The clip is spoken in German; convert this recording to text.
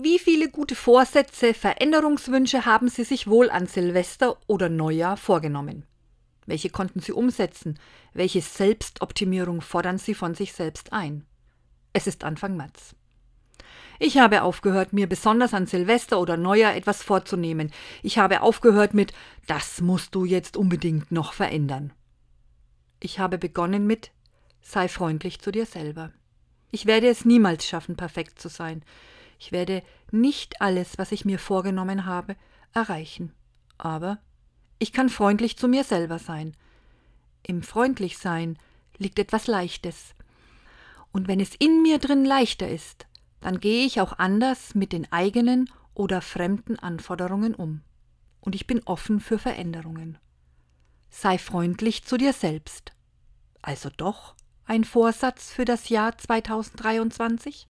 Wie viele gute Vorsätze, Veränderungswünsche haben Sie sich wohl an Silvester oder Neujahr vorgenommen? Welche konnten Sie umsetzen? Welche Selbstoptimierung fordern Sie von sich selbst ein? Es ist Anfang März. Ich habe aufgehört, mir besonders an Silvester oder Neujahr etwas vorzunehmen. Ich habe aufgehört mit Das musst du jetzt unbedingt noch verändern. Ich habe begonnen mit Sei freundlich zu dir selber. Ich werde es niemals schaffen, perfekt zu sein. Ich werde nicht alles, was ich mir vorgenommen habe, erreichen. Aber ich kann freundlich zu mir selber sein. Im Freundlichsein liegt etwas Leichtes. Und wenn es in mir drin leichter ist, dann gehe ich auch anders mit den eigenen oder fremden Anforderungen um. Und ich bin offen für Veränderungen. Sei freundlich zu dir selbst. Also doch ein Vorsatz für das Jahr 2023?